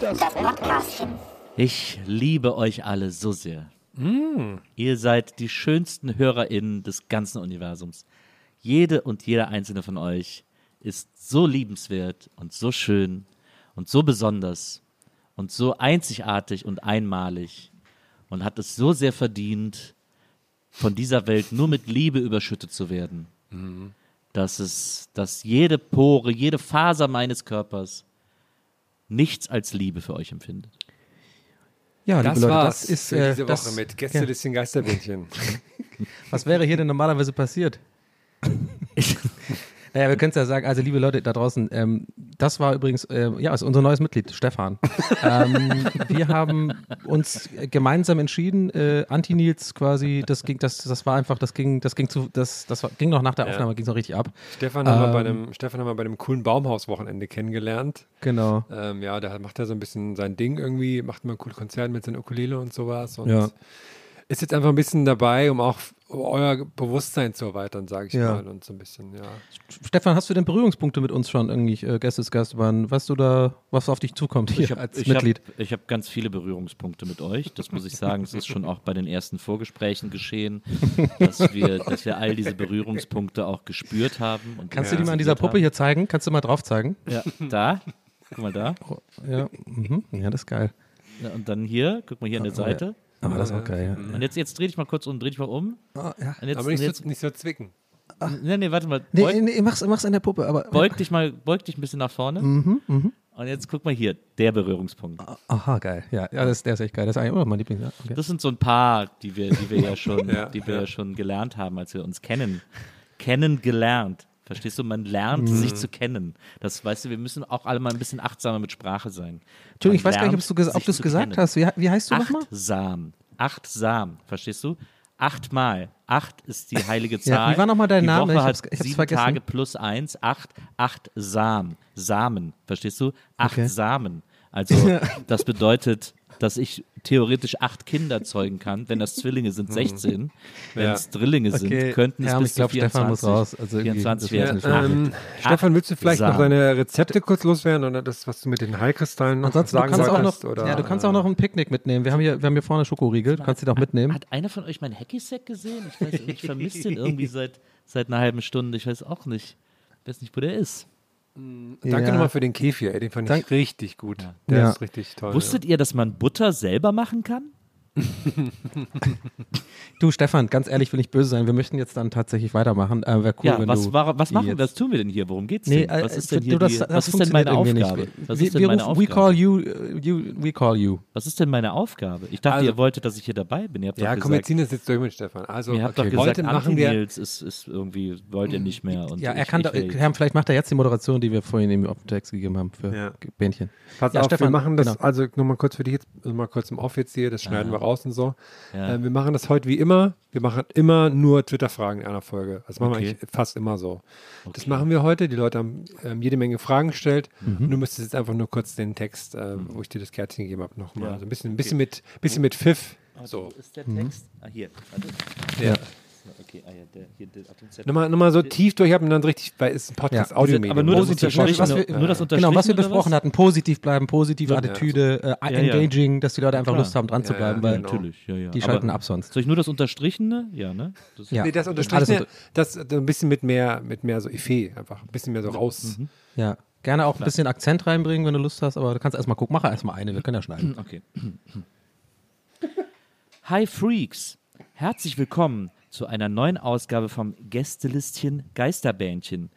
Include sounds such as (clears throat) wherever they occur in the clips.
Das Podcastchen. Ich liebe euch alle so sehr. Ihr seid die schönsten HörerInnen des ganzen Universums. Jede und jeder einzelne von euch ist so liebenswert und so schön und so besonders und so einzigartig und einmalig und hat es so sehr verdient, von dieser Welt nur mit Liebe überschüttet zu werden, dass es, dass jede Pore, jede Faser meines Körpers nichts als Liebe für euch empfindet. Ja, Das liebe Leute, war's das ist für äh, diese das, Woche mit Gästelistchen Geisterbändchen. (laughs) Was wäre hier denn normalerweise passiert? (laughs) naja, wir können es ja sagen, also liebe Leute da draußen, ähm, das war übrigens, äh, ja, ist unser neues Mitglied, Stefan. ähm, wir haben uns gemeinsam entschieden, äh, Anti-Nils quasi, das ging, das, das war einfach, das ging, das ging zu, das, das war, ging noch nach der Ja. Aufnahme, ging es noch richtig ab. Stefan, haben wir bei Ähm, einem, Stefan haben wir bei einem coolen Baumhauswochenende kennengelernt. Genau. Ähm, ja, da macht er so ein bisschen sein Ding irgendwie, macht mal ein cooles Konzert mit seinem Ukulele und sowas. Und Ja. Ist jetzt einfach ein bisschen dabei, um auch euer Bewusstsein zu erweitern, sage ich Ja. mal. Und so ein bisschen, ja. Stefan, hast du denn Berührungspunkte mit uns schon irgendwie, äh, Gästesgast waren? Weißt du da, was auf dich zukommt hier ich habe als ich Mitglied? Hab, ich hab ganz viele Berührungspunkte mit euch. Das muss ich sagen. Es ist schon auch bei den ersten Vorgesprächen geschehen, dass wir, dass wir all diese Berührungspunkte auch gespürt haben. Und Kannst du die mal an dieser Puppe hier zeigen? Kannst du mal drauf zeigen? Ja, da. Guck mal da. Ja, mhm. ja das ist geil. Ja, und dann hier, guck mal hier an der Oh, ja. Seite. Aber das ist auch geil. Und jetzt, jetzt dreh dich mal kurz um, dreh dich mal um. Oh, ja. Und jetzt, Aber nicht, jetzt, so, nicht so zwicken. nee, nee, warte mal. Nee, Beug, nee, mach's, mach's an der Puppe, aber. beug dich mal, beug dich ein bisschen nach vorne. Mhm, Und jetzt guck mal hier, der Berührungspunkt. Aha, geil. Ja, ja das, der ist echt geil. Das ist eigentlich immer mein Lieblings. Ja, okay. Das sind so ein paar, die wir, die wir ja schon, (laughs) Ja, die wir ja. ja schon gelernt haben, als wir uns kennen. Kennengelernt. Verstehst du? Man lernt, Mhm. sich zu kennen. Das weißt du, wir müssen auch alle mal ein bisschen achtsamer mit Sprache sein. Entschuldigung, ich weiß gar nicht, ob du es gesagt kennen. hast. Wie, wie heißt du nochmal? Achtsam. Achtsam. Verstehst du? Achtmal. Acht ist die heilige (laughs) Ja, Zahl. wie war nochmal dein die Name? Woche Ich hab's- ich hab's sieben vergessen. Tage plus eins. Acht. Achtsam. Samen. Verstehst du? Acht Okay. Samen. Also, (laughs) das bedeutet, dass ich theoretisch acht Kinder zeugen kann. Wenn das Zwillinge sind, 16. Wenn Ja. es Drillinge Okay. sind, könnten es Ja, bis ich glaub, zu Stefan muss 24, raus. Also irgendwie, 24 das werden. nicht. Ähm, Stefan, willst du vielleicht noch Samen. deine Rezepte kurz loswerden oder das, was du mit den Heilkristallen noch Ansonsten, du sagen kannst, auch noch, oder, ja, du kannst auch noch ein Picknick mitnehmen. Wir haben hier, wir haben hier vorne Schokoriegel. Du kannst die doch mitnehmen. Hat einer von euch meinen Hacky-Sack gesehen? Ich weiß, ich vermisse den irgendwie (laughs) seit, seit einer halben Stunde. Ich weiß auch nicht. Ich weiß nicht, wo der ist. Danke Ja. nochmal für den Kefir, ey, den fand ich Dank- richtig gut. Der Ja. ist richtig toll. Wusstet ihr, dass man Butter selber machen kann? (laughs) Du, Stefan, ganz ehrlich, will nicht böse sein. Wir möchten jetzt dann tatsächlich weitermachen. Äh, Wäre cool, ja, wenn was, du. war, was machen wir? Was tun wir denn hier? Worum geht's Nee, denn? Was äh, ist denn du, hier das, die, das was ist denn meine Aufgabe? Nicht. Was wir, ist denn wir meine rufen, we Aufgabe? call you, uh, you, we call you. Was ist denn meine Aufgabe? Ich dachte, Also- ihr wolltet, dass ich hier dabei bin. Ihr habt Ja, komm, wir ziehen das jetzt durch mit Stefan. Also, ihr habt okay, doch gesagt, heute machen wir. Ist, ist irgendwie, wollt ihr nicht mehr. Und Ja, er ich, kann ich Herr, vielleicht macht er jetzt die Moderation, die wir vorhin ihm auf den Text gegeben haben für Ja. Bähnchen. Pass Ja, auf, Stefan, wir machen das, genau. also nur mal kurz für dich jetzt, mal kurz im Off jetzt hier, das schneiden wir raus und so. Ja. Äh, wir machen das heute wie immer. Wir machen immer nur Twitter-Fragen in einer Folge. Das machen Okay. wir eigentlich fast immer so. Das machen wir heute. Die Leute haben ähm, jede Menge Fragen gestellt. Mhm. Und du müsstest jetzt einfach nur kurz den Text, äh, wo ich dir das Kärtchen gegeben habe, nochmal. Ja. Also ein bisschen, ein bisschen mit, bisschen mit Pfiff. So. So. Wo ist der Text? Ah, hier. Warte. Ja. Okay, ah ja, der, hier, der. Nochmal, nochmal so tief durchhaben und dann richtig, weil es ist ein Podcast, Ja. Audiomedium. Aber nur das Positiv. Unterstrichene, was wir- nur das Genau, was wir besprochen hatten, positiv bleiben, positive Ja, Attitüde, äh, Ja, ja. engaging, dass die Leute einfach Klar. Lust haben, dran zu bleiben, ja, weil genau. Natürlich, ja, ja. die Aber schalten ab sonst. Soll ich nur das Unterstrichene? Ja, ne? Das Ja. Nee, das Unterstrichene, unter- das so ein bisschen mit mehr, mit mehr so Effet einfach. Ein bisschen mehr so raus. Ja. Gerne auch ein bisschen Akzent reinbringen, wenn du Lust hast, aber du kannst erstmal gucken. Mach erstmal eine, wir können ja schneiden. Okay. (clears throat) Hi Freaks, herzlich willkommen zu einer neuen Ausgabe vom Gästelistchen Geisterbähnchen.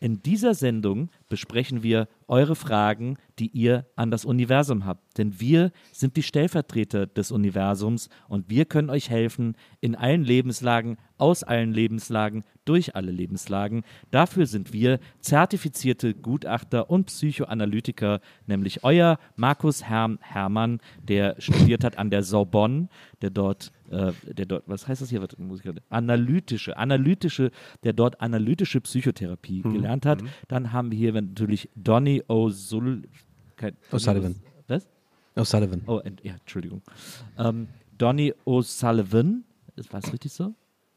In dieser Sendung besprechen wir eure Fragen, die ihr an das Universum habt. Denn wir sind die Stellvertreter des Universums und wir können euch helfen in allen Lebenslagen, aus allen Lebenslagen, durch alle Lebenslagen. Dafür sind wir zertifizierte Gutachter und Psychoanalytiker, nämlich euer Markus Herm Hermann, der studiert hat an der Sorbonne, der dort, äh, der dort, was heißt das hier? Was, muss ich gerade- analytische, analytische, der dort analytische Psychotherapie gelernt hat. Dann haben wir hier natürlich Donny O'Sullivan. Was? O'Sullivan. Oh, ja, Entschuldigung. Ähm, Donny O'Sullivan, ist was richtig so?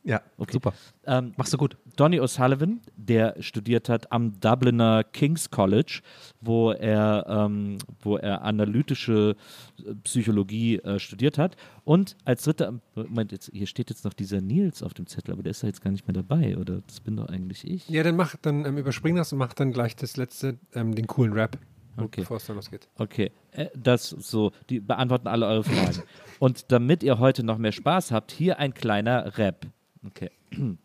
Ja, Okay. super. Ähm, Machst du gut. Donny O'Sullivan, der studiert hat am Dubliner King's College, wo er, ähm, wo er analytische äh, Psychologie äh, studiert hat. Und als dritter, Moment, jetzt, hier steht jetzt noch dieser Nils auf dem Zettel, aber der ist ja jetzt gar nicht mehr dabei, oder? Das bin doch eigentlich ich. Ja, dann mach, dann ähm, überspring das und mach dann gleich das letzte, ähm, den coolen Rap, Okay. bevor es dann losgeht. Okay, äh, das so, die beantworten alle eure Fragen. (laughs) Und damit ihr heute noch mehr Spaß habt, hier ein kleiner Rap. Okay. (clears throat)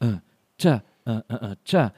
äh, tja, äh, äh, tja,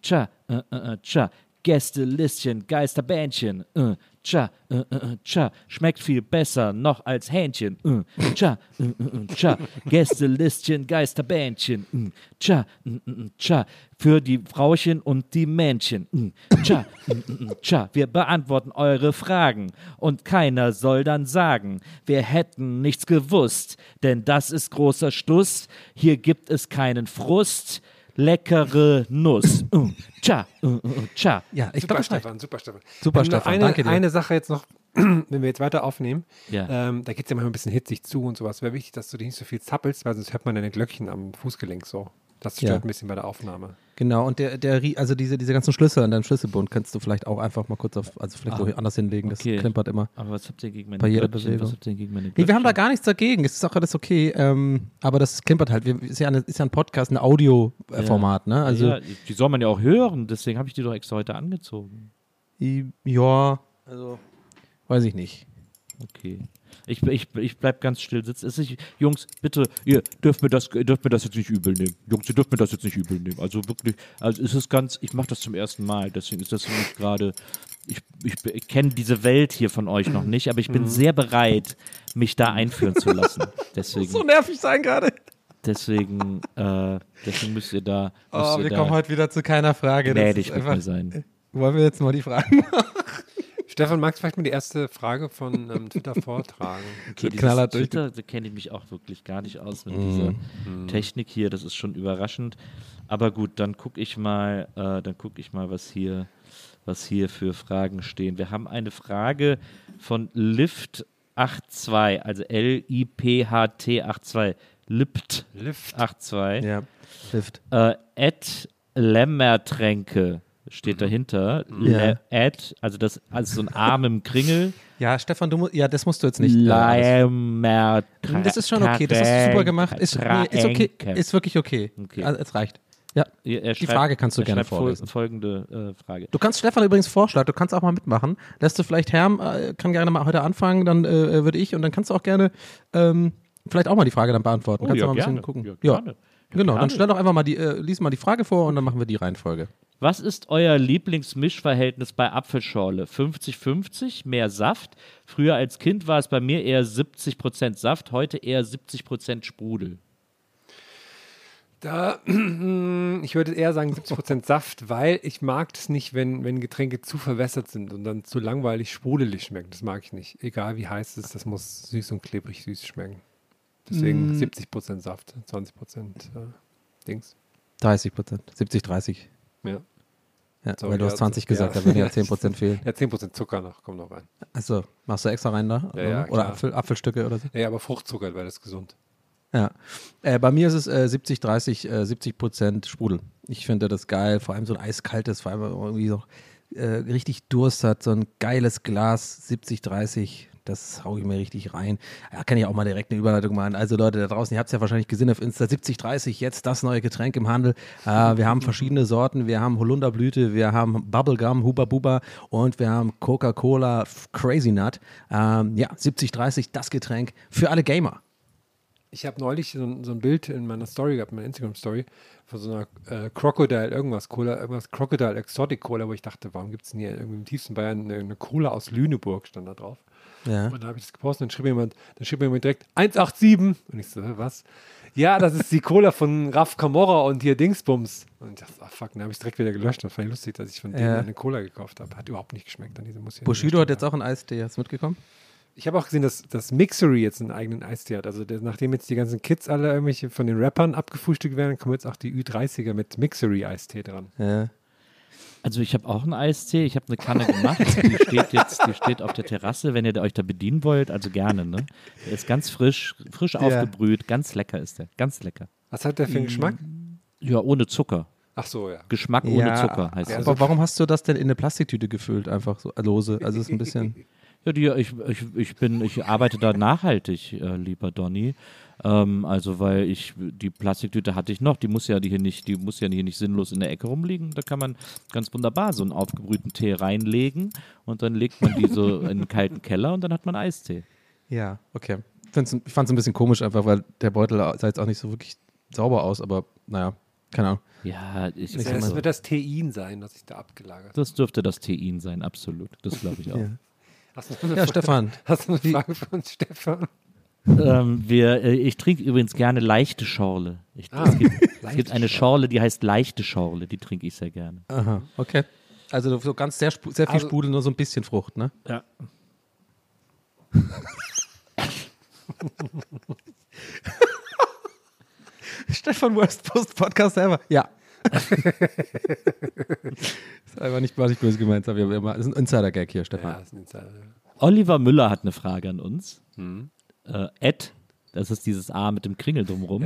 tja, äh, tja. Gästelistchen, Geisterbähnchen, äh, tja, äh, äh, äh, tja, schmeckt viel besser noch als Hähnchen, äh, tja, äh, äh, äh, tja, Gästelistchen, Geisterbähnchen, äh, tja, äh, äh, tja, für die Frauchen und die Männchen, äh, tja, äh, tja, wir beantworten eure Fragen und keiner soll dann sagen, wir hätten nichts gewusst, denn das ist großer Stuss, hier gibt es keinen Frust, leckere Nuss, äh, tja, äh, äh, tja. Ja, ich super, glaube, Stefan, super, Stefan. Super, Ähm, Stefan, eine, danke dir. Eine Sache jetzt noch, (clears throat) wenn wir jetzt weiter aufnehmen, Ja. ähm, da geht es ja manchmal ein bisschen hitzig zu und sowas. Wäre wichtig, dass du dich nicht so viel zappelst, weil sonst hört man deine Glöckchen am Fußgelenk so. Das stört Ja. ein bisschen bei der Aufnahme. Genau, und der, der, also diese, diese ganzen Schlüssel an deinem Schlüsselbund kannst du vielleicht auch einfach mal kurz auf, also vielleicht Ah, woanders hinlegen, das okay. klimpert immer. Aber was habt ihr gegen meine Bei jeder Glöckchen? Bewegung. Was habt ihr gegen meine Nee, wir haben da gar nichts dagegen. Es ist auch alles okay. Ähm, aber das klimpert halt. Wir, ist, ja eine, ist ja ein Podcast, ein Audio-Format, ne? Also, ja, die soll man ja auch hören, deswegen habe ich die doch extra heute angezogen. i- ja, also, weiß ich nicht. Okay. Ich, ich, ich bleib ganz still sitzen. Ist, Jungs, bitte, ihr dürft mir, das, ihr dürft mir das jetzt nicht übel nehmen. Jungs, ihr dürft mir das jetzt nicht übel nehmen. Also wirklich, also es ist ganz, ich mache das zum ersten Mal, deswegen ist das für mich gerade, ich, ich, ich kenne diese Welt hier von euch noch nicht, aber ich Mhm. bin sehr bereit, mich da einführen zu lassen. (laughs) Deswegen, nervig sein gerade. deswegen, äh, deswegen müsst ihr da, müsst Oh, ihr wir kommen heute wieder zu keiner Frage. Das gnädig ist mit einfach, mir sein. wollen wir jetzt mal die Fragen Stefan, magst du vielleicht mal die erste Frage von ähm, Twitter vortragen? (laughs) Okay, Knaller durch Twitter, da kenne ich mich auch wirklich gar nicht aus mit Mhm. dieser Technik hier. Das ist schon überraschend. Aber gut, dann gucke ich mal, äh, dann gucke ich mal, was hier, was hier für Fragen stehen. Wir haben eine Frage von Lift82, also L-I-P-H-T 82. Lift Lift. 82. Ja, Lift. Äh, Lämmertränke steht dahinter. Mhm. Ja. Le- Ed, also das, also so ein Arm im Kringel. Ja, Stefan, du musst, ja, das musst du jetzt nicht. äh, Lämmertränke. das ist schon okay, das hast du super gemacht. Ist, nee, ist okay, ist wirklich okay. Okay. Also, es reicht. Ja. Er Die schreibt- Frage kannst du er gerne schreibt vorlesen. Folgende äh, Frage. Du kannst Stefan übrigens vorschlagen, du kannst auch mal mitmachen. Lässt du vielleicht Herm, äh, kann gerne mal heute anfangen, dann äh, würde ich und dann kannst du auch gerne ähm, vielleicht auch mal die Frage dann beantworten. Oh, kannst ja, du mal ein gerne. bisschen gucken. Ja, Ja, genau. Dann stell doch einfach mal die, äh, lies mal die Frage vor und dann machen wir die Reihenfolge. Was ist euer Lieblingsmischverhältnis bei Apfelschorle? 50-50, mehr Saft? Früher als Kind war es bei mir eher 70% Saft, heute eher 70% Sprudel. Da, (clears throat) ich würde eher sagen 70% Saft, weil ich mag es nicht, wenn, wenn Getränke zu verwässert sind und dann zu langweilig sprudelig schmecken. Das mag ich nicht. Egal wie heiß es ist, das muss süß und klebrig süß schmecken. Deswegen 70% Saft, 20% äh, Dings. 30 Prozent, 70, 30. Ja. Ja, Sorry, weil du ja, hast 20 ja. gesagt, da würden ja (laughs) 10 Prozent fehlen. ja, 10% Zucker noch, kommt noch rein. Achso, machst du extra rein da? Ja, ja, oder. Apfel, Apfelstücke oder so? Ja, aber Fruchtzucker wäre das gesund. Ja. Äh, bei mir ist es äh, 70, 30, äh, 70 Prozent Sprudel. Ich finde das geil, vor allem so ein eiskaltes, vor allem wenn man irgendwie so äh, richtig Durst hat, so ein geiles Glas 70, 30. Das hau ich mir richtig rein. Da kann ich auch mal direkt eine Überleitung machen. Also Leute da draußen, ihr habt es ja wahrscheinlich gesehen auf Insta 7030, jetzt das neue Getränk im Handel. Äh, wir haben verschiedene Sorten. Wir haben Holunderblüte, wir haben Bubblegum, Huba Buba und wir haben Coca-Cola Crazy Nut. Ähm, ja, 7030, das Getränk für alle Gamer. Ich habe neulich so, ein- so ein Bild in meiner Story gehabt, in meiner Instagram-Story, von so einer äh, Crocodile irgendwas Cola, irgendwas Crocodile Exotic Cola, wo ich dachte, warum gibt es denn hier irgendwie im tiefsten Bayern eine, eine Cola aus Lüneburg, stand da drauf. Ja. Und da habe ich das gepostet, dann schrieb jemand, dann schrieb jemand direkt 187. Und ich so, was? Ja, das ist die Cola von Raf Camorra und hier Dingsbums. Und ich dachte, ach fuck, dann habe ich es direkt wieder gelöscht. Das fand ich lustig, dass ich von denen Ja. eine Cola gekauft habe. Hat überhaupt nicht geschmeckt an diese muss ich Bushido hat jetzt auch einen Eistee, hast du mitgekommen? ich habe auch gesehen, dass, dass Mixery jetzt einen eigenen Eistee hat. Also der, nachdem jetzt die ganzen Kids alle irgendwelche von den Rappern abgefrühstückt werden, kommen jetzt auch die Ü30er mit Mixery-Eistee dran. Ja. Also ich habe auch einen Eistee, ich habe eine Kanne gemacht, die steht jetzt, die steht auf der Terrasse, wenn ihr euch da bedienen wollt, also gerne, ne? Der ist ganz frisch, frisch aufgebrüht, ganz lecker ist der, ganz lecker. Was hat der für einen Geschmack? Ja, ohne Zucker. Ach so, ja. Geschmack ohne Zucker heißt das. Aber warum hast du das denn in eine Plastiktüte gefüllt, einfach so lose? Also es ist ein bisschen. Ja, die, ich, ich, ich bin, ich arbeite da nachhaltig, äh, lieber Donny. Ähm, also weil ich die Plastiktüte hatte ich noch, die muss ja die hier nicht, die muss ja hier nicht sinnlos in der Ecke rumliegen. Da kann man ganz wunderbar so einen aufgebrühten Tee reinlegen und dann legt man die so in einen kalten Keller und dann hat man Eistee. Ja, okay. Find's, ich fand es ein bisschen komisch einfach, weil der Beutel sah jetzt auch nicht so wirklich sauber aus, aber naja, keine Ahnung. Ja, ich, Das, das wird das Tein sein, das sich da abgelagert hat. das dürfte das Tein sein, absolut. Das glaube ich (laughs) auch. Ja. Hast du eine, Ja, Frage- Stefan. Hast du eine Frage für uns, Stefan? Ähm, wir, äh, ich trinke übrigens gerne leichte Schorle. Ich, Ah, es, gibt, es gibt eine Schorle, die heißt leichte Schorle, die trinke ich sehr gerne. Aha, okay. Also so ganz sehr, sehr viel Also- Sprudel, nur so ein bisschen Frucht, ne? Ja. (laughs) Stefan Worst Post Podcast ever. Ja. (laughs) ist einfach nicht, war nicht böse gemeint, aber wir haben immer, das ist ein Insider-Gag hier, Ja, Stefan. das ist ein Insider. Oliver Müller hat eine Frage an uns. Äh, Ed, das ist dieses A mit dem Kringel drumrum.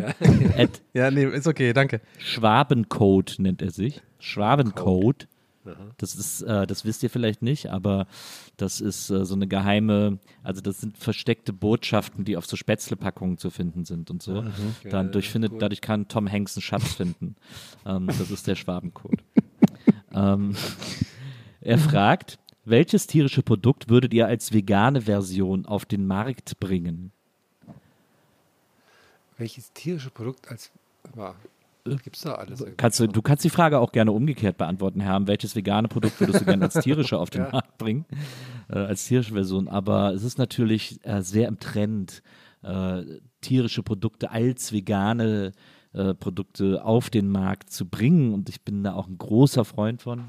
Ed (laughs) Ja, nee, ist okay, danke. Schwabencode nennt er sich. Schwabencode. Das ist, äh, das wisst ihr vielleicht nicht, aber das ist äh, so eine geheime, also das sind versteckte Botschaften, die auf so Spätzlepackungen zu finden sind und so. Dann durchfindet, dadurch kann Tom Hanks einen Schatz finden. (laughs) ähm, das ist der Schwabencode. ähm, er fragt, welches tierische Produkt würdet ihr als vegane Version auf den Markt bringen? Welches tierische Produkt als. Gibt's da alles? Kannst du, du kannst die Frage auch gerne umgekehrt beantworten, Herr. Welches vegane Produkt würdest du gerne als tierische auf den (laughs) Markt bringen? Äh, als tierische Version. Aber es ist natürlich äh, sehr im Trend, äh, tierische Produkte als vegane äh, Produkte auf den Markt zu bringen. Und ich bin da auch ein großer Freund von.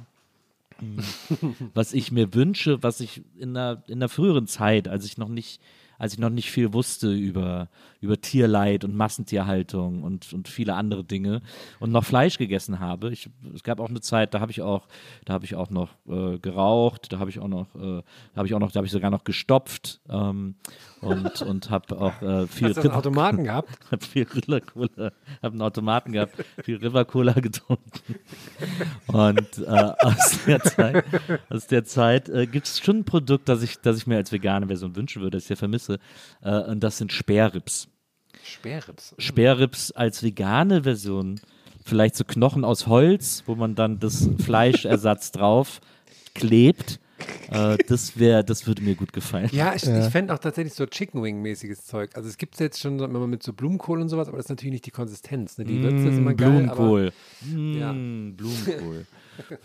(laughs) was ich mir wünsche, was ich in der, in der früheren Zeit, als ich noch nicht, als ich noch nicht viel wusste über, über Tierleid und Massentierhaltung und, und viele andere Dinge und noch Fleisch gegessen habe. Ich, es gab auch eine Zeit, da habe ich auch, da habe ich auch noch äh, geraucht, da habe ich auch noch, äh, da habe ich auch noch, da habe ich sogar noch gestopft ähm, und, (laughs) und habe auch äh, viel Hast du einen Automaten gehabt? (laughs) hab viel River Cola, hab einen Automaten gehabt, viel River Cola getrunken. Und äh, aus der Zeit, aus der Zeit äh, gibt es schon ein Produkt, das ich, das ich mir als vegane Version wünschen würde, das ich sehr vermisse. Äh, und das sind Sperrrips. Sperrrips. Sperrrips als vegane Version. Vielleicht so Knochen aus Holz, wo man dann das Fleischersatz (laughs) drauf klebt. Äh, das wäre, das würde mir gut gefallen. Ja, ich, ich fände auch tatsächlich so Chicken Wing-mäßiges Zeug. Also es gibt es jetzt schon immer mit so Blumenkohl und sowas, aber das ist natürlich nicht die Konsistenz. Ne? Die Würze ist immer geil, Blumenkohl. Ja. Mm,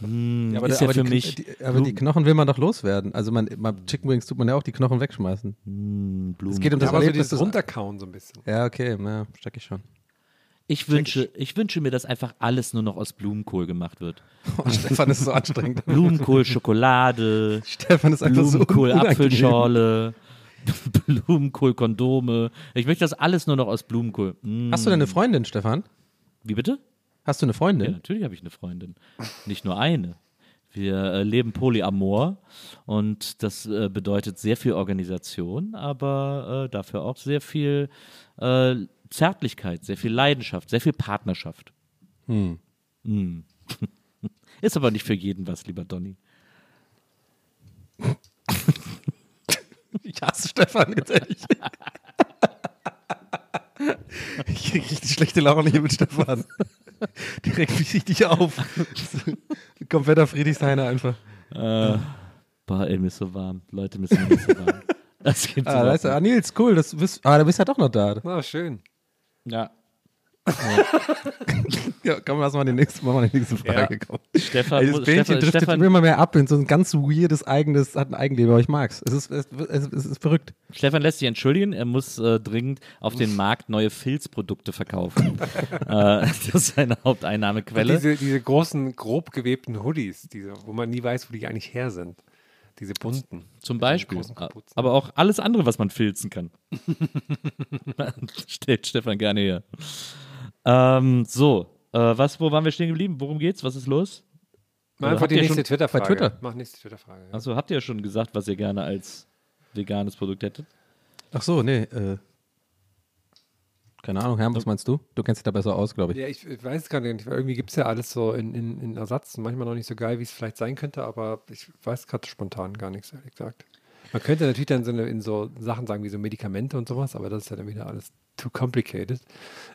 Blumenkohl. Ja, aber, ist der- ja aber für die, mich Die, aber die Knochen will man doch loswerden. Also man, beim Chicken Wings tut man ja auch die Knochen wegschmeißen. Blumenkohl. Es geht um Ja, das aber so Erlebnis. dieses des- Runterkauen so ein bisschen. ja, okay, ja, steck ich schon. Ich wünsche, ich wünsche mir, dass einfach alles nur noch aus Blumenkohl gemacht wird. (laughs) Oh, Stefan ist so anstrengend. (laughs) Blumenkohl, Schokolade, Stefan ist einfach Blumenkohl, so. Apfelschorle, (laughs) Blumenkohl, Kondome. Ich möchte das alles nur noch aus Blumenkohl. Mm. Hast du denn eine Freundin, Stefan? Wie bitte? Hast du eine Ja, Freundin? natürlich habe ich eine Freundin. Nicht nur eine. Wir äh, leben Polyamor und das äh, bedeutet sehr viel Organisation, aber äh, dafür auch sehr viel äh, Zärtlichkeit, sehr viel Leidenschaft, sehr viel Partnerschaft. Hm. (laughs) Ist aber nicht für jeden was, lieber Donny. Ich hasse Stefan, ganz ehrlich. Ich krieg richtig schlechte Laune hier mit Stefan. Der regt mich richtig auf. Kompletter Friedrichshainer einfach. Äh, boah, ey, mir ist so warm. Leute, mir ist so warm. (laughs) Das gibt's Ah, weißt du, ah, Nils, cool. Das bist, ah, du bist ja doch noch da. Ah, schön. Ja. (laughs) Ja, komm, lass mal die nächste, wir die nächste Frage. Komm. Stefan, Ey, das Stefan, driftet Stefan, immer mehr ab in so ein ganz weirdes eigenes, hat ein Eigenleben, aber ich mag's. Es ist, es, es, es ist verrückt. Stefan lässt sich entschuldigen, er muss äh, dringend auf den Markt neue Filzprodukte verkaufen. (laughs) äh, das ist seine Haupteinnahmequelle. Diese, diese großen, grob gewebten Hoodies, diese, wo man nie weiß, wo die eigentlich her sind. Diese bunten. Zum Beispiel. Kapuzen. Aber auch alles andere, was man filzen kann. (laughs) Stellt Stefan gerne her. Ähm, so, äh, was, wo waren wir stehen geblieben? Worum geht's? Was ist los? Mal Oder einfach habt die ihr nächste Twitter-Frage. bei Twitter? Mach nächste Twitter-Frage. Ja. Achso, habt ihr ja schon gesagt, was ihr gerne als veganes Produkt hättet? Ach so, nee, äh, keine Ahnung, Herr, was meinst du? Du kennst dich da besser aus, glaube ich. Ja, ich, ich weiß es gerade nicht, weil irgendwie gibt es ja alles so in, in, in Ersatz. Manchmal noch nicht so geil, wie es vielleicht sein könnte, aber ich weiß gerade spontan gar nichts, ehrlich gesagt. Man könnte natürlich dann so eine, in so Sachen sagen wie so Medikamente und sowas, aber das ist ja dann wieder alles too complicated.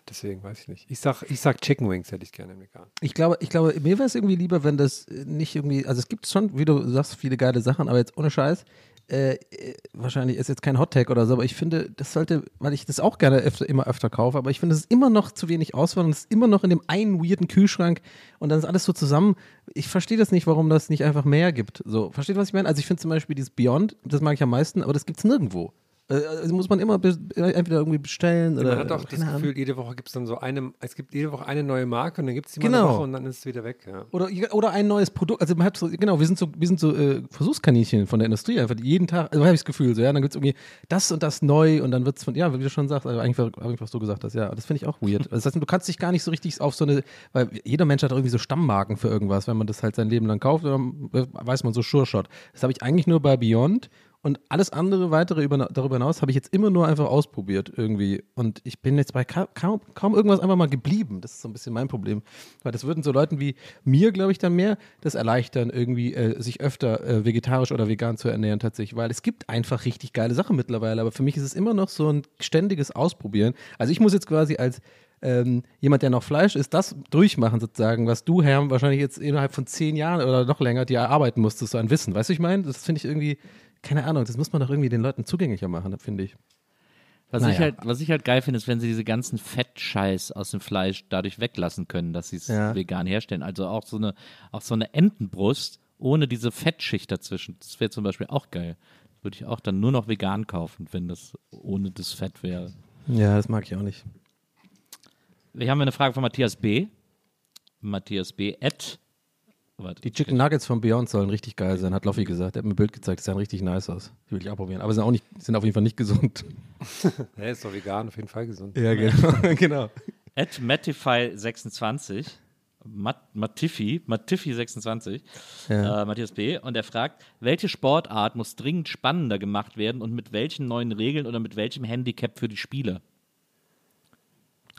Deswegen weiß ich nicht. Ich sag, ich sag Chicken Wings hätte ich gerne im Vegan. Ich glaube, ich glaube, mir wäre es irgendwie lieber, wenn das äh, nicht irgendwie, also es gibt schon, wie du sagst, viele geile Sachen, aber jetzt ohne Scheiß, äh, äh, wahrscheinlich ist jetzt kein Hottag oder so, aber ich finde, das sollte, weil ich das auch gerne öfter, immer öfter kaufe, aber ich finde, es ist immer noch zu wenig Auswahl und es ist immer noch in dem einen weirden Kühlschrank und dann ist alles so zusammen. Ich verstehe das nicht, warum das nicht einfach mehr gibt. So, versteht, was ich meine? Also ich finde zum Beispiel dieses Beyond, das mag ich am meisten, aber das gibt es nirgendwo. Äh, Also muss man immer entweder irgendwie bestellen oder. Man hat auch das keine Ahnung. Gefühl, jede Woche gibt es dann so eine, es gibt jede Woche eine neue Marke und dann gibt es die mal Genau. eine Woche und dann ist es wieder weg. Ja. Oder, oder ein neues Produkt. Also man hat so, genau, wir sind so, wir sind so äh, Versuchskaninchen von der Industrie. Einfach jeden Tag, also habe ich das Gefühl, so, ja, dann gibt es irgendwie das und das neu und dann wird es von, ja, wie du schon sagst, also eigentlich, eigentlich was du gesagt hast, ja, das finde ich auch weird. (laughs) Also das heißt, du kannst dich gar nicht so richtig auf so eine, weil jeder Mensch hat irgendwie so Stammmarken für irgendwas, wenn man das halt sein Leben lang kauft, dann weiß man so Sure Shot. Das habe ich eigentlich nur bei Beyond. Und alles andere weitere über, darüber hinaus habe ich jetzt immer nur einfach ausprobiert irgendwie. Und ich bin jetzt bei ka kaum, kaum irgendwas einfach mal geblieben. Das ist so ein bisschen mein Problem. Weil das würden so Leuten wie mir, glaube ich, dann mehr das erleichtern, irgendwie äh, sich öfter äh, vegetarisch oder vegan zu ernähren tatsächlich. Weil es gibt einfach richtig geile Sachen mittlerweile. Aber für mich ist es immer noch so ein ständiges Ausprobieren. Also ich muss jetzt quasi als ähm, jemand, der noch Fleisch isst, das durchmachen sozusagen, was du, Herr, wahrscheinlich jetzt innerhalb von zehn Jahren oder noch länger dir erarbeiten musstest, so ein Wissen. Weißt du, ich meine? Das finde ich irgendwie, keine Ahnung, das muss man doch irgendwie den Leuten zugänglicher machen, finde ich. Was, ich Naja. halt, was ich halt geil finde, ist, wenn sie diese ganzen Fettscheiß aus dem Fleisch dadurch weglassen können, dass sie es Ja. vegan herstellen. Also auch so eine, auch so eine Entenbrust ohne diese Fettschicht dazwischen. Das wäre zum Beispiel auch geil. Würde ich auch dann nur noch vegan kaufen, wenn das ohne das Fett wäre. Ja, das mag ich auch nicht. Wir haben eine Frage von Matthias B. Matthias B. At. Warte, Die Chicken Nuggets von Beyond sollen richtig geil sein, hat Loffi gesagt. Er hat mir ein Bild gezeigt, die sahen richtig nice aus. Die will ich ausprobieren. Aber sind auch nicht, sind auf jeden Fall nicht gesund. (laughs) Ja, ist doch vegan, auf jeden Fall gesund. Ja, genau. (laughs) genau. At Matify26. Mat Matifi, Matifi26, Ja. äh, Matthias B. Und er fragt, welche Sportart muss dringend spannender gemacht werden und mit welchen neuen Regeln oder mit welchem Handicap für die Spieler?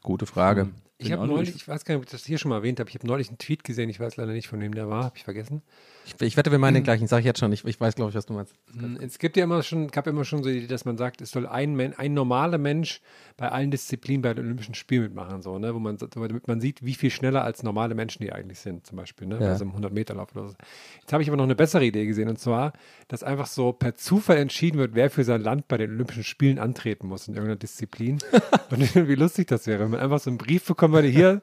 Gute Frage. Ich habe neulich, ich weiß gar nicht, ob ich das hier schon mal erwähnt habe, ich habe neulich einen Tweet gesehen, ich weiß leider nicht, von wem der war, habe ich vergessen. Ich, ich wette, wir meinen den (clears throat) gleichen, sage ich jetzt schon. Ich, ich weiß, glaube ich, was du meinst. Es gibt ja immer schon, gab immer schon so die Idee, dass man sagt, es soll ein, ein normaler Mensch bei allen Disziplinen bei den Olympischen Spielen mitmachen, so, ne? wo man, damit man sieht, wie viel schneller als normale Menschen die eigentlich sind, zum Beispiel, ne? Ja. also im 100-Meter-Lauf oder so. Jetzt habe ich aber noch eine bessere Idee gesehen, und zwar, dass einfach so per Zufall entschieden wird, wer für sein Land bei den Olympischen Spielen antreten muss in irgendeiner Disziplin. (laughs) und (laughs) wie lustig das wäre, wenn man einfach so einen Brief bekommen würde, hier,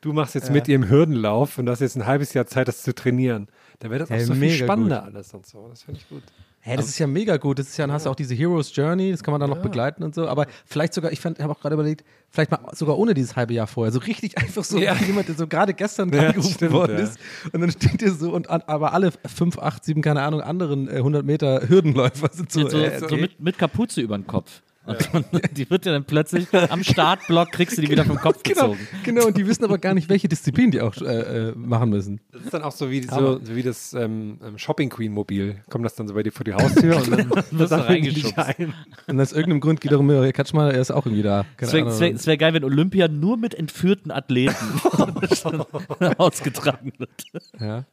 du machst jetzt mit ihrem Hürdenlauf und du hast jetzt ein halbes Jahr Zeit, das zu trainieren. Da wäre das auch Hey, so viel spannender alles und so. Das finde ich gut. Hä, das ist ja mega gut. Das ist ja, dann hast du auch diese Heroes Journey, das kann man dann noch begleiten und so. Aber vielleicht sogar, ich habe auch gerade überlegt, vielleicht mal sogar ohne dieses halbe Jahr vorher. So richtig einfach so Ja. wie jemand, der so gerade gestern (laughs) Ja, angerufen stimmt, worden ja. ist. Und dann steht dir so, und an, aber alle 5, 8, 7, keine Ahnung, anderen äh, 100 Meter Hürdenläufer sind so. So, äh, so mit, mit Kapuze über den Kopf. Und, und (laughs) die wird ja dann plötzlich am Startblock kriegst du die wieder vom Kopf Genau, gezogen. genau, und die wissen aber gar nicht, welche Disziplin die auch äh, äh, machen müssen. Das ist dann auch so wie, so, so wie das ähm, ähm, Shopping Queen Mobil. Kommt das dann so bei dir vor die Haustür und dann (laughs) Wirst du sammeln die dich reingeschubst. ein. Und aus irgendeinem Grund geht auch immer Katschmann, er ist auch irgendwie da. Keine Es wäre wär geil, wenn Olympia nur mit entführten Athleten (laughs) ausgetragen wird. Ja.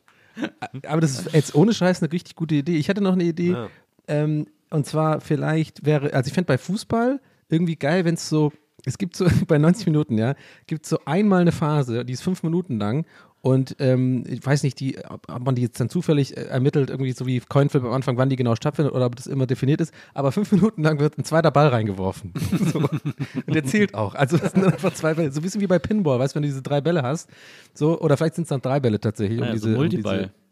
Aber das ist jetzt ohne Scheiß eine richtig gute Idee. Ich hatte noch eine Idee. Ja. Ähm, und zwar vielleicht wäre, also ich fände bei Fußball irgendwie geil, wenn es so, es gibt so (laughs) bei 90 Minuten, ja, gibt so einmal eine Phase, die ist fünf Minuten lang. Und ähm, ich weiß nicht, die, ob, man die jetzt dann zufällig äh, ermittelt, irgendwie so wie Coinflip am Anfang, wann die genau stattfindet oder ob das immer definiert ist. Aber fünf (laughs) Minuten lang wird ein zweiter Ball reingeworfen. (laughs) so. Und der zählt auch. Also das sind einfach zwei Bälle. So ein bisschen wie bei Pinball, weißt du, wenn du diese drei Bälle hast. So, oder vielleicht sind es dann drei Bälle tatsächlich. Ja, so diese, Multiball. diese,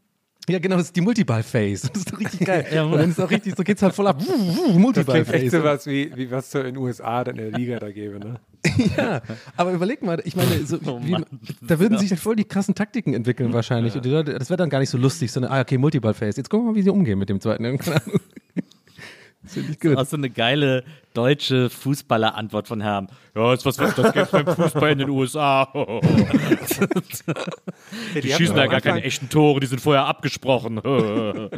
ja, genau, das ist die Multiball-Phase. Das ist doch richtig geil. (laughs) Ja, und dann ist auch richtig, so geht's halt voll ab. Das klingt echt Multiball-Phase. sowas wie, wie was so in den USA dann in der Liga da gäbe, ne? (laughs) ja, aber überleg mal, ich meine, so, (laughs) Oh wie, da würden sich dann voll die krassen Taktiken entwickeln wahrscheinlich. Und die Leute, das wäre dann gar nicht so lustig, sondern, ah, okay, Multiball-Phase. Jetzt gucken wir mal, wie sie umgehen mit dem zweiten. Das finde ich gut. Auch so eine geile deutsche Fußballer-Antwort von Herrn. Ja, ist was, was das gibt beim Fußball in den USA. (laughs) die schießen da gar keine echten Tore, die sind vorher abgesprochen. (laughs)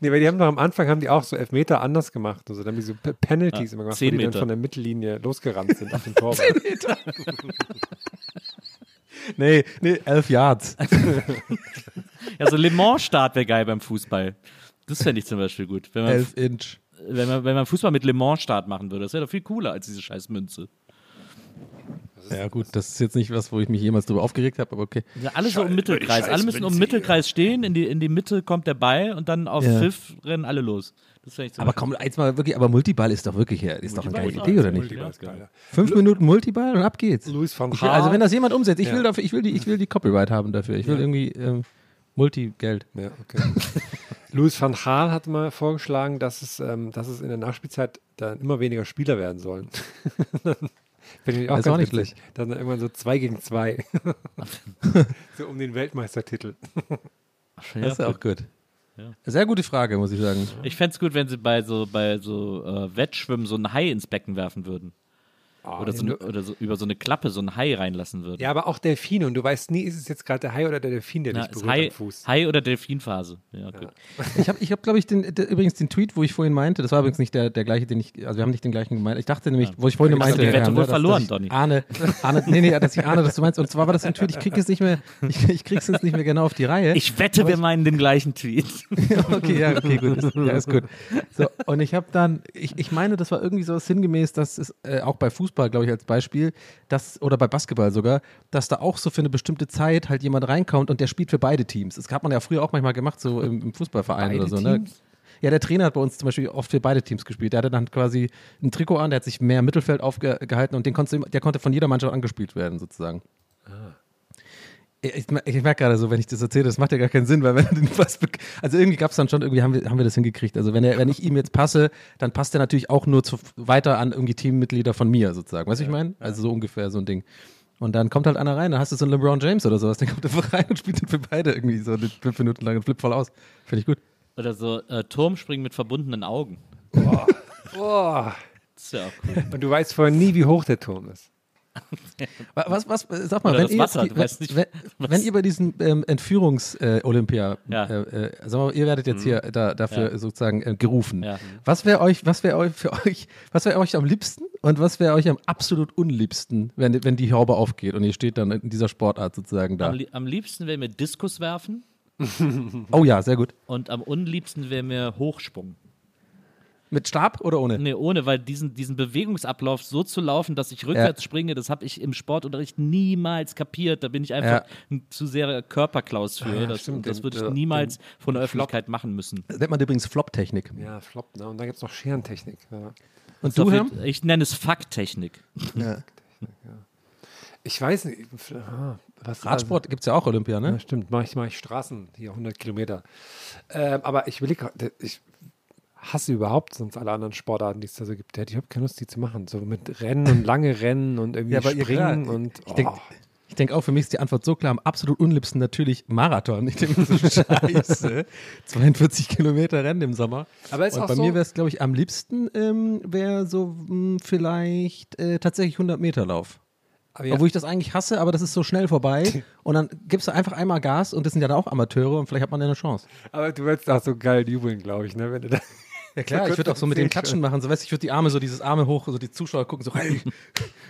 Nee, weil die haben doch am Anfang haben die auch so Elfmeter anders gemacht. Also dann haben die so Penalties immer gemacht, wo zehn die dann Meter. von der Mittellinie losgerannt sind auf den (laughs) Torwart. Nee, nee, elf Yards. ja, so Le Mans-Start wäre geil beim Fußball. Das fände ich zum Beispiel gut. Wenn man, elf Inch. Wenn man, wenn man Fußball mit Le Mans-Start machen würde, das wäre doch viel cooler als diese scheiß Münze. Ja, gut, das ist jetzt nicht was, wo ich mich jemals drüber aufgeregt habe, aber okay. Ja, alle so im Mittelkreis. Alle müssen um den Mittelkreis stehen, in die, in die Mitte kommt der Ball und dann auf Ja. Pfiff rennen alle los. Das fände ich zum Aber komm, jetzt mal wirklich, aber Multiball ist doch wirklich, ist doch eine geile Idee, oder nicht? Multiball ist geil, ja. Fünf Minuten Multiball und ab geht's. Louis van Ich will, also wenn das jemand umsetzt, ich Ja. will dafür, ich will die, ich will die Copyright haben dafür. Ich will Ja. irgendwie ähm, Multigeld. Ja, okay. (laughs) Louis van Gaal hat mal vorgeschlagen, dass es, ähm, dass es in der Nachspielzeit dann immer weniger Spieler werden sollen. (laughs) Finde ich auch Das ist ganz auch nicht witzig. Dann irgendwann so zwei gegen zwei. (laughs) so um den Weltmeistertitel. Ja, Das ist ja auch gut. Sehr gute Frage, muss ich sagen. Ich fände es gut, wenn sie bei so, bei so äh, Wettschwimmen so einen Hai ins Becken werfen würden. Oder, so, eine, oder so über so eine Klappe so einen Hai reinlassen würden. Ja, aber auch Delfine. Und du weißt nie, ist es jetzt gerade der Hai oder der Delfin, der Ja, dich berührt Hai, am Fuß. Hai oder Delfinphase. Ja, gut. Ich habe, ich hab, glaube ich, den, der, übrigens den Tweet, wo ich vorhin meinte, das war übrigens nicht der, der gleiche, den ich, also wir haben nicht den gleichen gemeint. Ich dachte nämlich, wo ich vorhin Du hast meinte, die Wette wohl verloren, dass Donny. ich ahne, ahne, nee, nee, dass ich ahne, dass du meinst. Und zwar war das ein Tweet, ich krieg es nicht mehr, ich, ich krieg's jetzt nicht mehr genau auf die Reihe. Ich wette, wir meinen den gleichen Tweet. (laughs) okay, ja, okay, gut. Ist, ja, ist gut. So, und ich habe dann, ich, ich meine, das war irgendwie so sinngemäß, dass es äh, auch bei Fußball, glaube ich, als Beispiel, dass, oder bei Basketball sogar, dass da auch so für eine bestimmte Zeit halt jemand reinkommt und der spielt für beide Teams. Das hat man ja früher auch manchmal gemacht, so im, im Fußballverein Beide oder so, ne? Ja, der Trainer hat bei uns zum Beispiel oft für beide Teams gespielt. Der hatte dann quasi ein Trikot an, der hat sich mehr im Mittelfeld aufgehalten und den konnte, der konnte von jeder Mannschaft angespielt werden, sozusagen. Ich, ich merke gerade so, wenn ich das erzähle, das macht ja gar keinen Sinn, weil wenn er den Pass bek- also irgendwie gab es dann schon, irgendwie haben wir, haben wir das hingekriegt. Also wenn er, wenn ich ihm jetzt passe, dann passt er natürlich auch nur zu, weiter an irgendwie Teammitglieder von mir sozusagen. Weißt du, ich meine? Also so ungefähr so ein Ding. Und dann kommt halt einer rein, dann hast du so einen LeBron James oder sowas, der kommt einfach rein und spielt dann für beide irgendwie so eine fünf Minuten lang und flippt voll aus. Finde ich gut. Oder so äh, Turmspringen mit verbundenen Augen. Boah. (laughs) Das ist ja auch cool. Und du weißt vorher nie, wie hoch der Turm ist. Wa- Was, was, sag mal, wenn ihr, Wasser, jetzt, weißt nicht, wenn, wenn ihr bei diesen ähm, Entführungs-Olympia, Ja. äh, äh, sag mal, ihr werdet jetzt hier da, dafür Ja. sozusagen äh, gerufen. Ja. Was wäre euch, was wäre euch für euch, was wäre euch am liebsten und was wäre euch am absolut unliebsten, wenn, wenn die Haube aufgeht und ihr steht dann in dieser Sportart sozusagen da? Am, am liebsten wäre mir Diskus werfen Oh ja, sehr gut. und am unliebsten wäre mir Hochsprung. Mit Stab oder ohne? Nee, ohne, weil diesen, diesen Bewegungsablauf so zu laufen, dass ich rückwärts springe, das habe ich im Sportunterricht niemals kapiert. Da bin ich einfach Ja. ein zu sehr Körperklaus für. ja, das stimmt, das würde ich niemals den- vor der Öffentlichkeit machen müssen. Das nennt man übrigens Flop-Technik. Ja, flop, ne? Und dann gibt es noch Scherentechnik. Ja. Und ist du, Herr? ich nenne es Fakttechnik. (laughs) Ja. Ich weiß nicht. ah, Was, Radsport gibt es ja auch Olympia, Also, ja, ne? stimmt, mache ich, mach ich Straßen, hier 100 Kilometer. Ähm, aber ich will gerade, ich hasse überhaupt sonst alle anderen Sportarten, die es da so gibt. Ich überhaupt keine Lust, die zu machen. So mit Rennen und lange Rennen und irgendwie Ja, aber ihr- Springen und. ich denk- oh. Ich denke auch, für mich ist die Antwort so klar, am absolut unliebsten natürlich Marathon. Ich denke so, (laughs) scheiße, 42 Kilometer Rennen im Sommer. Aber ist Und auch bei so- mir wäre es, glaube ich, am liebsten ähm, wäre so mh, vielleicht äh, tatsächlich 100 Meter Lauf. Aber ja, Obwohl ich das eigentlich hasse, aber das ist so schnell vorbei. (laughs) Und dann gibst du einfach einmal Gas und das sind ja dann auch Amateure und vielleicht hat man ja eine Chance. aber du würdest auch so geil jubeln, glaube ich, ne? Wenn du da Ja klar, ich würde auch so mit dem Klatschen machen, so weißt du, ich würde die Arme so dieses Arme hoch, so die Zuschauer gucken, so hey,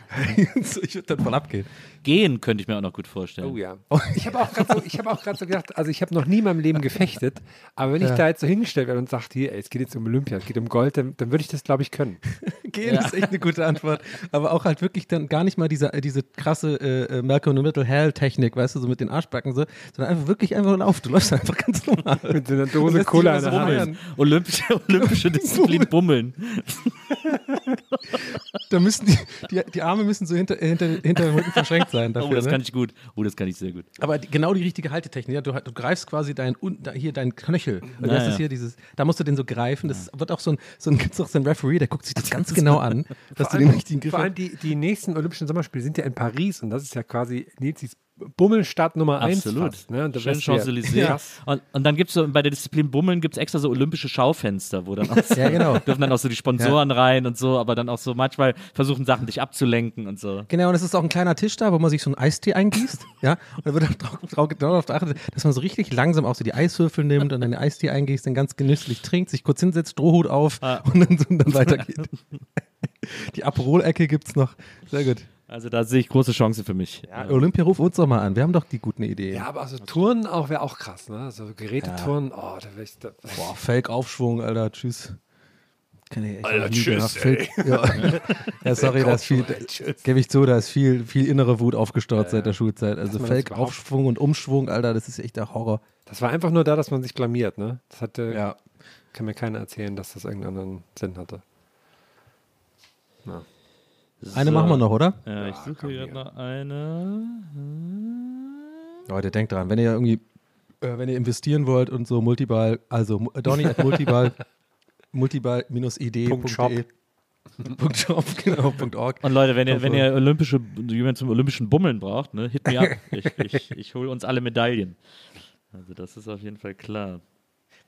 (laughs) so, ich würde dann voll abgehen. Gehen könnte ich mir auch noch gut vorstellen. Oh ja. Ich habe auch gerade so, ich gerade so gedacht, also ich habe noch nie in meinem Leben gefechtet, aber wenn ich da jetzt so hingestellt werde und sagt, hier, ey, es geht jetzt um Olympia, es geht um Gold, dann, dann würde ich das, glaube ich, können. (laughs) Gehen ist echt eine gute Antwort, aber auch halt wirklich dann gar nicht mal diese, äh, diese krasse äh, äh, Malcolm in the Middle Hell Technik, weißt du, so mit den Arschbacken so, sondern einfach wirklich einfach lauf, du läufst einfach ganz normal. Mit so einer Dose Cola in der Hand. rumeiern. Olympische, (laughs) olympische Disziplin Bummeln. (laughs) Da müssen die, die, die Arme müssen so hinter, hinter, hinter dem Rücken verschränkt sein dafür. Oh, das ne? kann ich gut. Oh, das kann ich sehr gut. Aber die, genau die richtige Haltetechnik. Ja, du, du greifst quasi dein, hier dein Knöchel. Und Ja, das ja. ist hier dieses, da musst du den so greifen. Das wird auch so ein, so ein, gibt's auch so einen Referee, der guckt sich das ganz genau (laughs) an, dass du den richtigen Griff vor allem hast. die, die nächsten Olympischen Sommerspiele sind ja in Paris und das ist ja quasi Nilsis Bummelstadt Nummer eins Absolut. fast. Ne? Schön ja- Champs-Élysées. Ja. Und, und dann gibt es so, bei der Disziplin Bummeln gibt es extra so olympische Schaufenster, wo dann auch so, (laughs) Ja, genau. dürfen dann auch so die Sponsoren rein und so, aber dann auch so manchmal versuchen Sachen dich abzulenken und so. Genau, und es ist auch ein kleiner Tisch da, wo man sich so einen Eistee eingießt. (laughs) ja, und da wird auch darauf geachtet, dass man so richtig langsam auch so die Eiswürfel nimmt und dann den Eistee eingießt, dann ganz genüsslich trinkt, sich kurz hinsetzt, Strohhut auf und dann, so, und dann (laughs) weitergeht. die Aperol-Ecke gibt's noch. Sehr gut. Also da sehe ich große Chance für mich. Ja, Olympia, ruf uns doch mal an. Wir haben doch die guten Ideen. Ja, aber also Turnen auch wäre auch krass, ne? So Geräteturnen, oh, da wäre ich da, Boah, Fake-Aufschwung, Alter, tschüss. Kann ich echt Alter, tschüss. Fake, ja. (laughs) ja, sorry, da ist viel, gebe ich zu, da ist viel, viel innere Wut aufgestaut seit der Schulzeit. Also Fake-Aufschwung und Umschwung, Alter, das ist echt der Horror. Das war einfach nur da, dass man sich blamiert, ne? Das hatte, Ja. kann mir keiner erzählen, dass das irgendeinen anderen Sinn hatte. Eine machen wir noch, oder? Ja, ich suche hier noch eine. Leute, denkt dran, wenn ihr irgendwie, äh, wenn ihr investieren wollt und so Multiball, also mu- Donny at Multiball, (laughs) multiball-id.de. Punkt shop. Punkt shop, (laughs) genau, Punkt org. Und Leute, wenn ihr, wenn ihr olympische, jemand zum olympischen Bummeln braucht, ne, hit me up. (laughs) Ich, ich, ich hole uns alle Medaillen. Also das ist auf jeden Fall klar.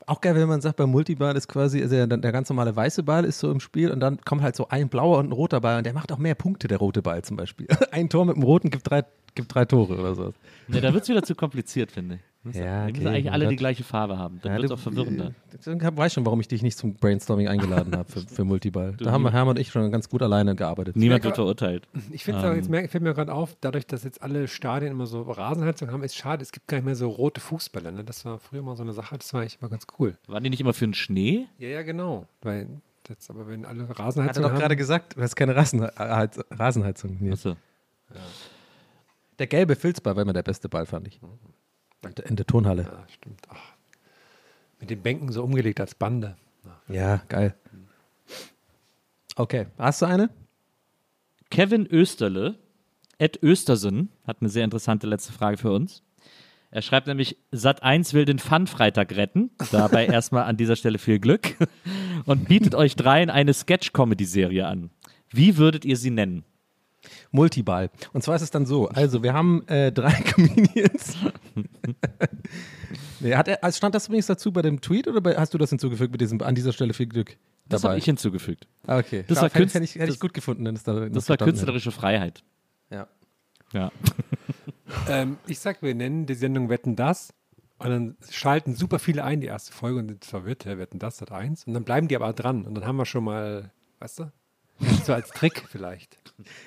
Auch geil, wenn man sagt, beim Multiball ist quasi, also der, der ganz normale weiße Ball ist so im Spiel und dann kommt halt so ein blauer und ein roter Ball und der macht auch mehr Punkte, der rote Ball zum Beispiel. (laughs) Ein Tor mit dem roten gibt drei, gibt drei Tore oder so. Ne, da wird es wieder zu kompliziert, finde ich. Ja, Die müssen okay, eigentlich alle die gleiche Farbe haben. Dann Ja, wird es auch verwirrender. Ich weiß schon, warum ich dich nicht zum Brainstorming eingeladen habe für, für Multiball. Da haben wir Hermann und ich schon ganz gut alleine gearbeitet. Niemand wird verurteilt. Ich finde es Ähm. auch, jetzt fällt mir gerade auf, dadurch, dass jetzt alle Stadien immer so Rasenheizung haben, ist schade, es gibt gar nicht mehr so rote Fußbälle. Ne? Das war früher mal so eine Sache, das war eigentlich immer ganz cool. Waren die nicht immer für den Schnee? Ja, ja, genau. Weil jetzt, aber wenn alle Hat Rasenheizung er doch haben, gerade gesagt, du hast keine Rasenheiz Rasenheizung. Nee. Achso. Der gelbe Filzball war immer der beste Ball, fand ich. In der Turnhalle. Ja, stimmt. Ach, mit den Bänken so umgelegt als Bande. Ja, geil. Okay, hast du eine? Kevin Österle, Ed Östersen, hat eine sehr interessante letzte Frage für uns. Er schreibt nämlich, Sat 1 will den Fun-Freitag retten. Dabei (laughs) erstmal an dieser Stelle viel Glück. Und bietet euch dreien eine Sketch-Comedy-Serie an. Wie würdet ihr sie nennen? Multiball. Und zwar ist es dann so, also wir haben äh, drei (laughs) Comedians. (laughs) nee, hat er, also stand das übrigens dazu bei dem Tweet oder bei, hast du das hinzugefügt mit diesem, an dieser Stelle viel Glück Das habe ich hinzugefügt. Ah, okay. Das war hätte, ich, hätte ich gut gefunden, wenn es da Das war gestanden hätte. künstlerische Freiheit. Ja. Ja. (laughs) Ähm, ich sag, wir nennen die Sendung Wetten das. Und dann schalten super viele ein, die erste Folge, und sind verwirrt, ja, Wetten das hat eins. Und dann bleiben die aber dran. Und dann haben wir schon mal, weißt du? So als Trick (laughs) vielleicht.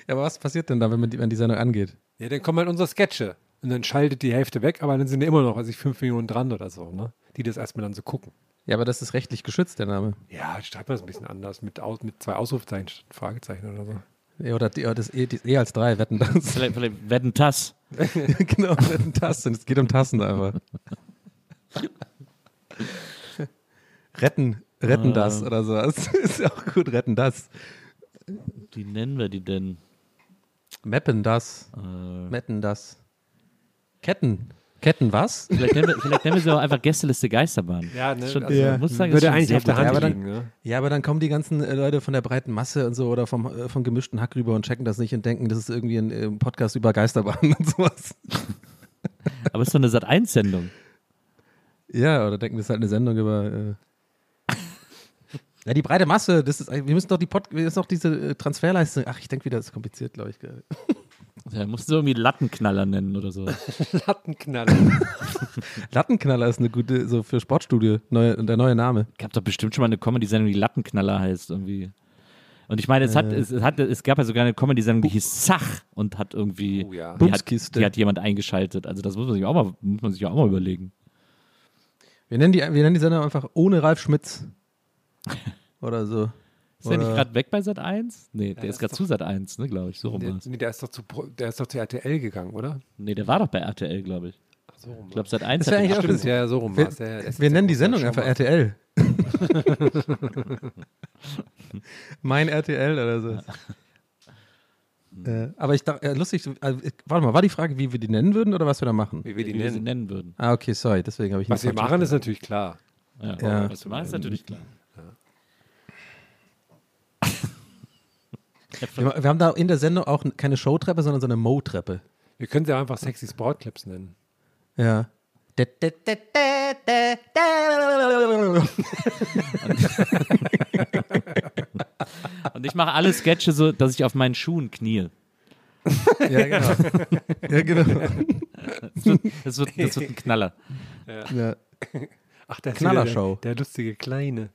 ja, aber was passiert denn da, wenn, man die, wenn die Sendung angeht? Ja, dann kommen halt unsere Sketche. Und dann schaltet die Hälfte weg, aber dann sind ja immer noch, also ich, fünf Millionen dran oder so, ne? Die das erstmal dann so gucken. Ja, aber das ist rechtlich geschützt, der Name. Ja, schreibt man das ein bisschen anders, mit, Aus, mit zwei Ausrufezeichen statt Fragezeichen oder so. Ja, oder oder das eh, die, eh als drei wetten das. Vielleicht, vielleicht Wetten Tass. (laughs) genau, wetten Tassen. Es geht um Tassen einfach. retten, retten das oder so. Das ist ja auch gut, retten das. Wie nennen wir die denn? Mappen das. Äh, Metten das. Ketten. Ketten was? Vielleicht nennen wir, vielleicht nennen wir sie auch einfach Gästeliste Geisterbahn. Ja, ne, Schon, also, ja. muss sagen, Würde eigentlich auf der. Hand Ja, aber dann- liegen. Ne? Ja, aber dann kommen die ganzen äh, Leute von der breiten Masse und so oder vom, äh, vom gemischten Hack rüber und checken das nicht und denken, das ist irgendwie ein äh, Podcast über Geisterbahnen und sowas. (laughs) Aber es ist doch eine Sat-1-Sendung. Ja, oder denken, das ist halt eine Sendung über. Äh (laughs) ja, die breite Masse, das ist, eigentlich- wir müssen doch die Pod, wir müssen doch diese Transferleistung. Ach, ich denke wieder, das ist kompliziert, glaube ich. (laughs) Ja, musst du irgendwie Lattenknaller nennen oder so. (laughs) Lattenknaller. (laughs) Lattenknaller ist eine gute, so für Sportstudio, neue, der neue Name. Gab doch bestimmt schon mal eine Comedy-Sendung, die Lattenknaller heißt irgendwie. Und ich meine, es, hat, es, es, hat, es gab ja sogar eine Comedy-Sendung, die hieß Zach und hat irgendwie, Oh ja. die, hat, die hat jemand eingeschaltet. Also das muss man sich auch mal, muss man sich auch mal überlegen. Wir nennen die, wir nennen die Sendung einfach ohne Ralf Schmitz. (laughs) Oder so. Ist der nicht gerade weg bei Sat 1? Nee, der ist gerade zu Sat 1, ne, glaube ich. So rum Der, nee, der, ist doch zu, der ist doch zu RTL gegangen, oder? Nee, der war doch bei RTL, glaube ich. So rum. Ich glaube, Sat 1 Das hat den eigentlich auch das- ja, ja, so rum Wir. Ja, ja, wir nennen die Sendung einfach. RTL. (laughs) mein RTL oder so. (laughs) äh, aber ich dachte, äh, lustig, äh, warte mal, war die Frage, wie wir die nennen würden oder was wir da machen? Wie wir die wie wir sie nennen. nennen würden. Ah, okay, sorry, deswegen habe ich Was wir machen, ist natürlich klar. Ja, Ja. Was wir machen, ist natürlich klar. Wir, wir haben da in der Sendung auch keine Showtreppe, sondern so eine Mo-Treppe. Wir können sie einfach Sexy Sportclips nennen. Ja. Und ich mache alle Sketche so, dass ich auf meinen Schuhen knie. Ja, genau. ja, genau. Das wird, das wird, das wird ein Knaller. Ja. Ach, der Knallershow. Der, der lustige Kleine.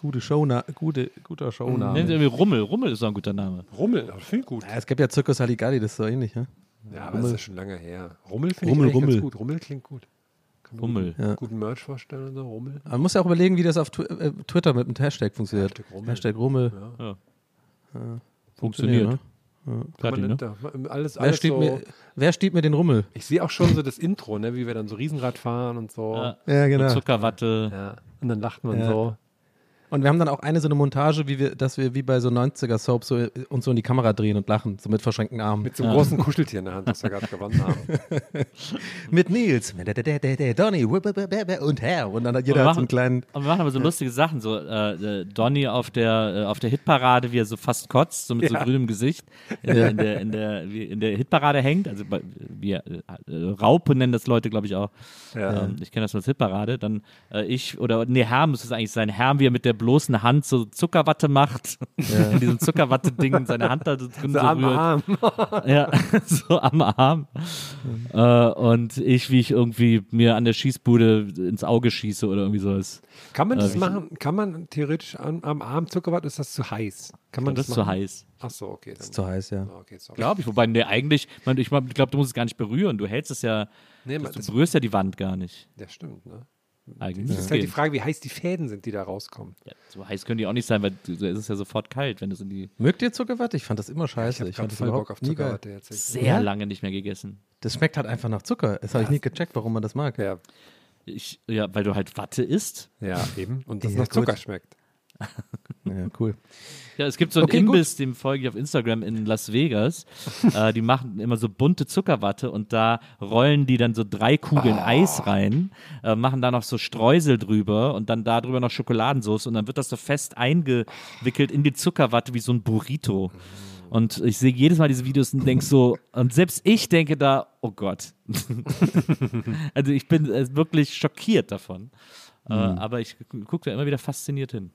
Gute Showna gute, guter Showname. Nennen Sie irgendwie Rummel. Rummel ist auch ein guter Name. Rummel, das finde ich gut. Ja, es gibt ja Zirkus Halligalli, das ist so ähnlich, ne? Ja, aber das ist schon lange her. Rummel finde Rummel, ich eigentlich Rummel. ganz gut. Rummel klingt gut. Kann Rummel. Guten, guten Merch vorstellen und so. Rummel. Man muss ja auch überlegen, wie das auf Twi äh, Twitter mit dem Hashtag funktioniert. Hashtag Rummel. Hashtag Rummel. Funktioniert. ne? Gerade, Man ne? nennt da alles, Wer, alles steht so. mir, wer steht mir den Rummel? Ich sehe auch schon so das Intro, ne, wie wir dann so Riesenrad fahren und so. Ja. Ja. Ja, Und genau. Zuckerwatte. Und dann lacht man Ja. so. Und wir haben dann auch eine so eine Montage, wie wir, dass wir wie bei so 90er-Soaps so, äh, uns so in die Kamera drehen und lachen, so mit verschränkten Armen. Mit so einem großen Kuscheltier in der Hand, (laughs) das wir gerade gewonnen haben. (laughs) Mit Nils, Donny und Herr. Und dann hat jeder wir hat so einen machen- kleinen. Und wir machen aber so lustige Sachen, so äh, äh, Donny auf der, äh, auf der Hitparade, wie er so fast kotzt, so mit so Ja. grünem Gesicht, in, der, in, der, in, der, wie in der Hitparade hängt, also bei, wir, äh, äh, Raupe nennen das Leute, glaube ich, auch. Ja. Ähm, ich kenne das nur als Hitparade. Dann äh, ich, oder nee, Herr muss es eigentlich sein, Herr, wie er mit der bloßen Hand so Zuckerwatte macht, (laughs) in diesem Zuckerwatte-Ding seine Hand da drin (laughs) So so am rührt. Arm. (laughs) Ja, so am Arm. Äh, und ich, wie ich irgendwie mir an der Schießbude ins Auge schieße oder irgendwie sowas. Kann man Äh, das wie- machen? Kann man theoretisch am, am Arm Zuckerwatte? Ist das zu heiß? Kann man Das das, ist zu machen? heiß. Ach so, okay. Dann. Ist zu heiß, ja. Okay. Glaube ich. Wobei, nee, eigentlich, man, ich glaube, du musst es gar nicht berühren. Du hältst es ja, Nee, du man, berührst ja die Wand gar nicht. das stimmt, ne? Eigentlich. Das ist halt die Frage, wie heiß die Fäden sind, die da rauskommen. Ja, so heiß können die auch nicht sein, weil es ist ja sofort kalt, wenn du es in die Mögt ihr Zuckerwatte? Ich fand das immer scheiße. Ich Ich, das voll Bock auf. Zuckerwatte jetzt. sehr Ja? lange nicht mehr gegessen. Das schmeckt halt einfach nach Zucker. Das habe ich nie gecheckt, warum man das mag. Ja, Ich, ja, weil du halt Watte isst. ja, eben. Und das Ja, nach gut. Zucker schmeckt. (laughs) Ja, cool. Ja, es gibt so einen Okay, gut. Imbiss, dem folge ich auf Instagram in Las Vegas. (laughs) äh, die machen immer so bunte Zuckerwatte und da rollen die dann so drei Kugeln Eis rein, äh, machen da noch so Streusel drüber und dann da drüber noch Schokoladensauce und dann wird das so fest eingewickelt in die Zuckerwatte wie so ein Burrito. Und ich sehe jedes Mal diese Videos und denke so, und selbst ich denke da, oh Gott. (laughs) also ich bin äh, wirklich schockiert davon. Äh, aber ich gucke da immer wieder fasziniert hin.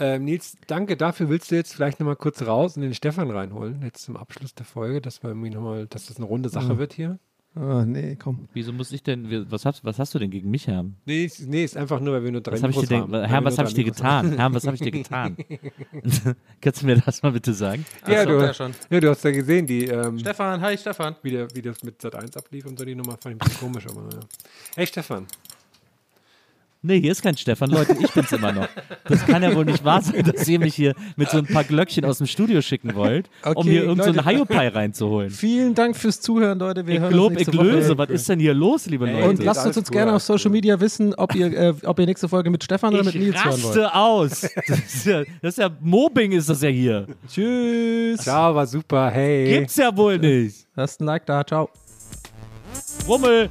Ähm, Nils, danke dafür. Willst du jetzt vielleicht nochmal kurz raus und den Stefan reinholen, jetzt zum Abschluss der Folge, dass wir irgendwie nochmal, dass das eine runde Sache wird hier? Oh, nee, komm. Wieso muss ich denn, was hast, was hast du denn gegen mich, Herr? Nee, ist- nee, ist einfach nur, weil wir nur drei Was habe ich dir Mikros denn, haben. Herr, was habe ich dir getan? Herr, was habe ich dir getan? Kannst du mir das mal bitte sagen? Ja, Ach so, du, ja, schon. ja, du hast ja gesehen, die, ähm, Stefan, hi Stefan. wie, der, wie das mit Sat 1 ablief und so die Nummer fand ich ein bisschen komisch, aber naja. Hey Stefan, Nee, hier ist kein Stefan, Leute, ich bin's immer noch. Das kann ja wohl nicht wahr sein, dass ihr mich hier mit so ein paar Glöckchen aus dem Studio schicken wollt, um Okay, hier irgendeinen so Hiopai reinzuholen. Vielen Dank fürs Zuhören, Leute. Wir Ich hören uns ich nächste Woche. löse, was ist denn hier los, liebe Leute? Und lasst uns, uns gerne auf Social. Media wissen, ob ihr, äh, ob ihr nächste Folge mit Stefan oder mit Nils hören wollt. raste aus. Das ist, ja, das ist ja Mobbing, ist das ja hier. Tschüss. ciao, war super, hey. Gibt's ja wohl nicht. Lasst ein Like da. Ciao. Rummel.